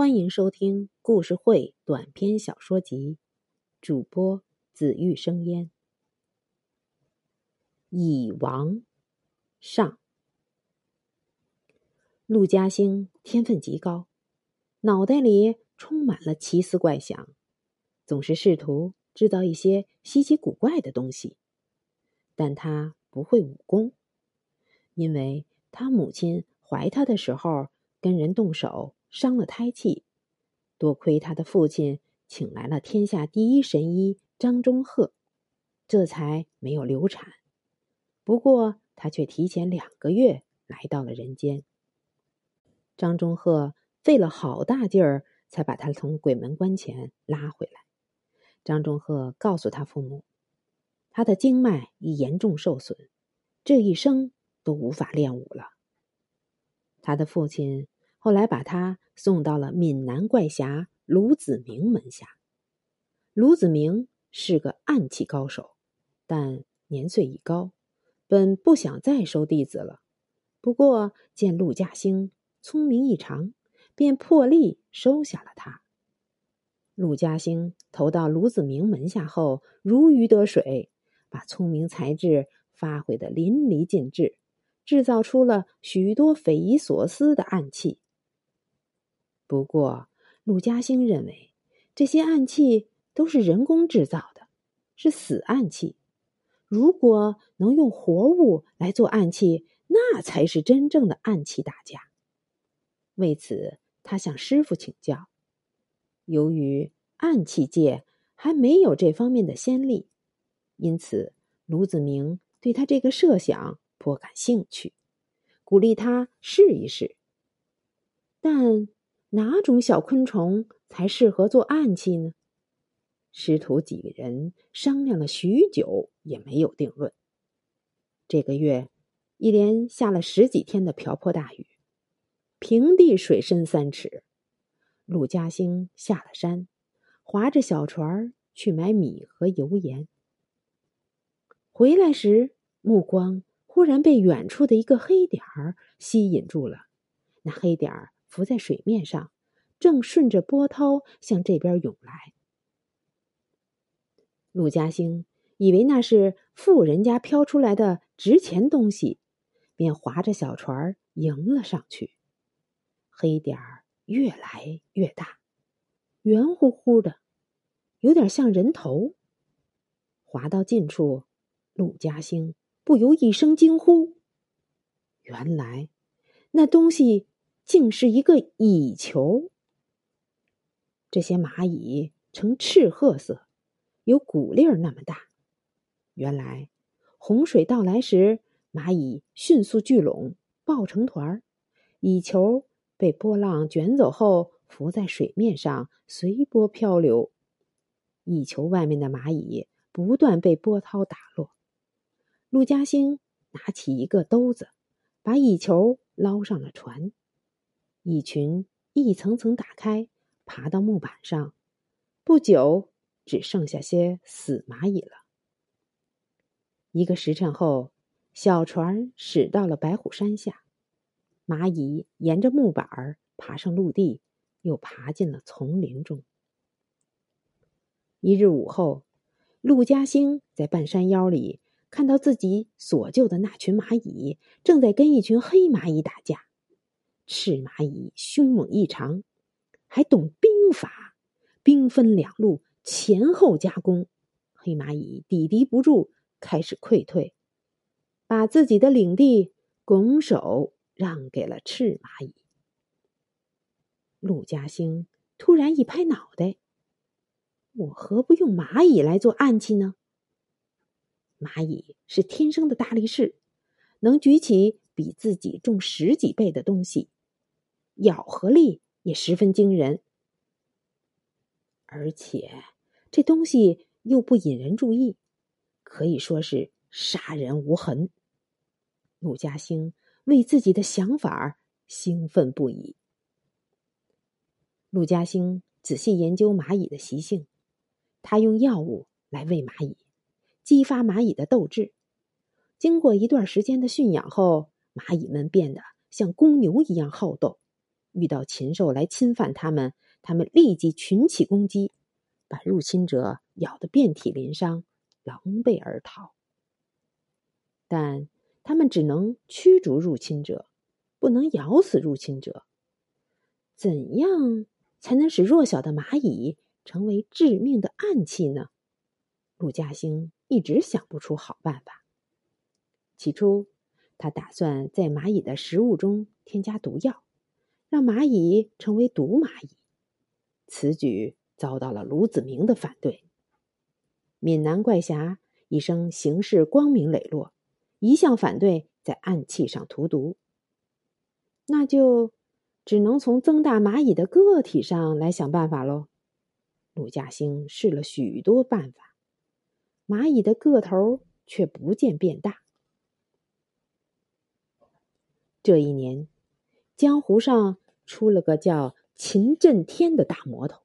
欢迎收听故事会短篇小说集，主播紫玉生烟。蚁王上，陆嘉兴天分极高，脑袋里充满了奇思怪想，总是试图制造一些稀奇古怪的东西。但他不会武功，因为他母亲怀他的时候跟人动手。伤了胎气，多亏他的父亲请来了天下第一神医张忠鹤，这才没有流产。不过他却提前两个月来到了人间。张忠鹤费了好大劲儿，才把他从鬼门关前拉回来。张忠鹤告诉他父母，他的经脉已严重受损，这一生都无法练武了。他的父亲。后来把他送到了闽南怪侠卢子明门下。卢子明是个暗器高手，但年岁已高，本不想再收弟子了。不过见陆嘉兴聪明异常，便破例收下了他。陆嘉兴投到卢子明门下后，如鱼得水，把聪明才智发挥的淋漓尽致，制造出了许多匪夷所思的暗器。不过，陆嘉兴认为这些暗器都是人工制造的，是死暗器。如果能用活物来做暗器，那才是真正的暗器大家。为此，他向师傅请教。由于暗器界还没有这方面的先例，因此卢子明对他这个设想颇感兴趣，鼓励他试一试。但。哪种小昆虫才适合做暗器呢？师徒几个人商量了许久，也没有定论。这个月一连下了十几天的瓢泼大雨，平地水深三尺。陆嘉兴下了山，划着小船去买米和油盐。回来时，目光忽然被远处的一个黑点儿吸引住了。那黑点儿。浮在水面上，正顺着波涛向这边涌来。陆嘉兴以为那是富人家飘出来的值钱东西，便划着小船迎了上去。黑点儿越来越大，圆乎乎的，有点像人头。划到近处，陆嘉兴不由一声惊呼：“原来那东西……”竟是一个蚁球。这些蚂蚁呈赤褐色，有谷粒儿那么大。原来洪水到来时，蚂蚁迅速聚拢，抱成团儿。蚁球被波浪卷走后，浮在水面上，随波漂流。蚁球外面的蚂蚁不断被波涛打落。陆嘉兴拿起一个兜子，把蚁球捞上了船。蚁群一层层打开，爬到木板上，不久只剩下些死蚂蚁了。一个时辰后，小船驶到了白虎山下，蚂蚁沿着木板爬上陆地，又爬进了丛林中。一日午后，陆嘉兴在半山腰里看到自己所救的那群蚂蚁正在跟一群黑蚂蚁打架。赤蚂蚁凶猛异常，还懂兵法，兵分两路，前后夹攻。黑蚂蚁抵敌不住，开始溃退，把自己的领地拱手让给了赤蚂蚁。陆嘉兴突然一拍脑袋：“我何不用蚂蚁来做暗器呢？蚂蚁是天生的大力士，能举起比自己重十几倍的东西。”咬合力也十分惊人，而且这东西又不引人注意，可以说是杀人无痕。陆嘉兴为自己的想法兴奋不已。陆嘉兴仔细研究蚂蚁的习性，他用药物来喂蚂蚁，激发蚂蚁的斗志。经过一段时间的驯养后，蚂蚁们变得像公牛一样好斗。遇到禽兽来侵犯他们，他们立即群起攻击，把入侵者咬得遍体鳞伤，狼狈而逃。但他们只能驱逐入侵者，不能咬死入侵者。怎样才能使弱小的蚂蚁成为致命的暗器呢？陆嘉兴一直想不出好办法。起初，他打算在蚂蚁的食物中添加毒药，让蚂蚁成为毒蚂蚁。此举遭到了卢子明的反对。闽南怪侠一生行事光明磊落。一向反对在暗器上涂毒，那就只能从增大蚂蚁的个体上来想办法喽。陆嘉兴试了许多办法，蚂蚁的个头却不见变大。这一年，江湖上出了个叫秦震天的大魔头，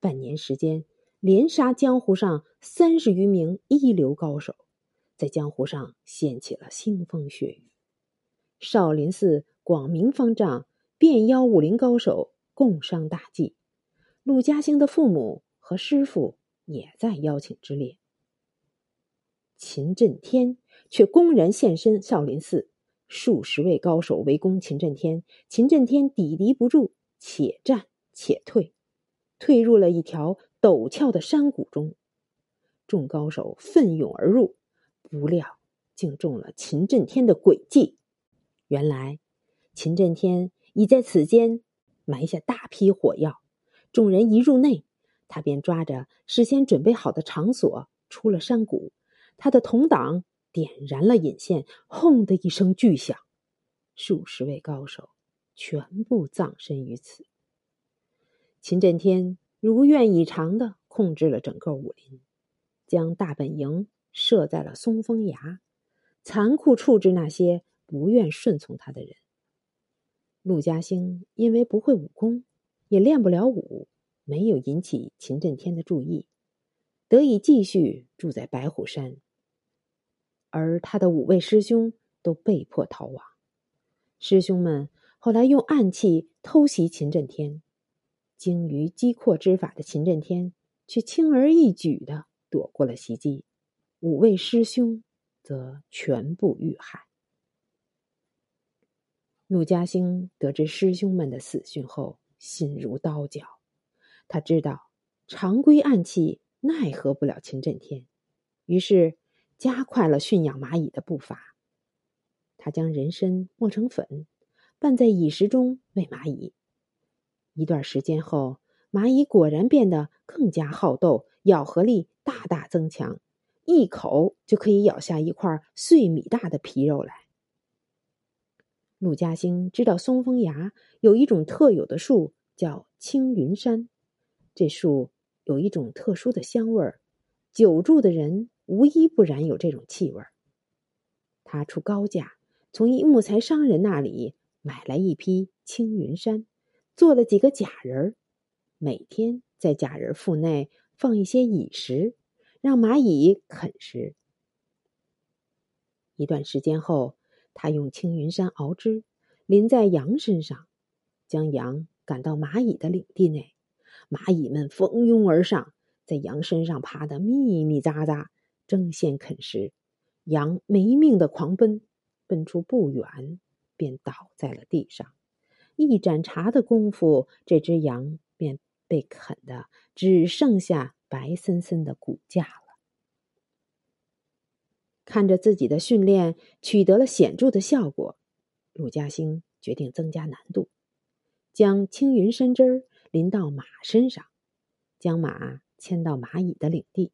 半年时间连杀江湖上三十余名一流高手。在江湖上掀起了腥风血雨，少林寺广明方丈便邀武林高手共商大计，陆嘉兴的父母和师傅也在邀请之列。秦震天却公然现身少林寺，数十位高手围攻秦震天，秦震天抵敌不住，且战且退，退入了一条陡峭的山谷中，众高手奋勇而入。不料，竟中了秦震天的诡计。原来，秦震天已在此间埋下大批火药。众人一入内，他便抓着事先准备好的场所出了山谷。他的同党点燃了引线，轰的一声巨响，数十位高手全部葬身于此。秦震天如愿以偿的控制了整个武林，将大本营。设在了松风崖，残酷处置那些不愿顺从他的人。陆嘉兴因为不会武功，也练不了武，没有引起秦震天的注意，得以继续住在白虎山。而他的五位师兄都被迫逃亡。师兄们后来用暗器偷袭秦震天，精于机阔之法的秦震天却轻而易举的躲过了袭击。五位师兄则全部遇害。陆嘉兴得知师兄们的死讯后，心如刀绞。他知道常规暗器奈何不了秦震天，于是加快了驯养蚂蚁的步伐。他将人参磨成粉，拌在蚁食中喂蚂蚁。一段时间后，蚂蚁果然变得更加好斗，咬合力大大增强。一口就可以咬下一块碎米大的皮肉来。陆嘉兴知道松风崖有一种特有的树叫青云山，这树有一种特殊的香味儿，久住的人无一不染有这种气味。他出高价从一木材商人那里买来一批青云山，做了几个假人，每天在假人腹内放一些蚁食。让蚂蚁啃食。一段时间后，他用青云山熬汁淋在羊身上，将羊赶到蚂蚁的领地内。蚂蚁们蜂拥而上，在羊身上爬得密密匝匝，争先啃食。羊没命的狂奔，奔出不远，便倒在了地上。一盏茶的功夫，这只羊便被啃得只剩下。白森森的骨架了。看着自己的训练取得了显著的效果，陆嘉兴决定增加难度，将青云山汁淋到马身上，将马牵到蚂蚁的领地。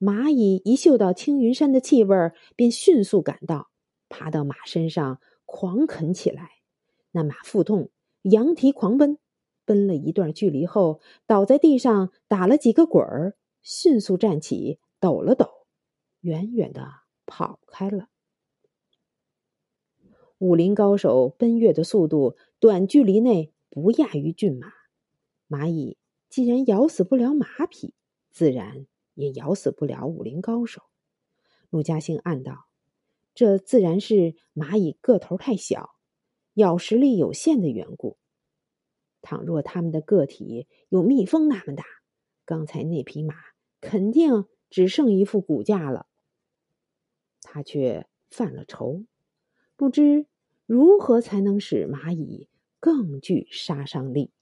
蚂蚁一嗅到青云山的气味便迅速赶到，爬到马身上狂啃起来。那马腹痛，羊蹄狂奔。奔了一段距离后，倒在地上打了几个滚儿，迅速站起，抖了抖，远远的跑开了。武林高手奔跃的速度，短距离内不亚于骏马。蚂蚁既然咬死不了马匹，自然也咬死不了武林高手。陆嘉兴暗道：这自然是蚂蚁个头太小，咬食力有限的缘故。倘若它们的个体有蜜蜂那么大，刚才那匹马肯定只剩一副骨架了。他却犯了愁，不知如何才能使蚂蚁更具杀伤力。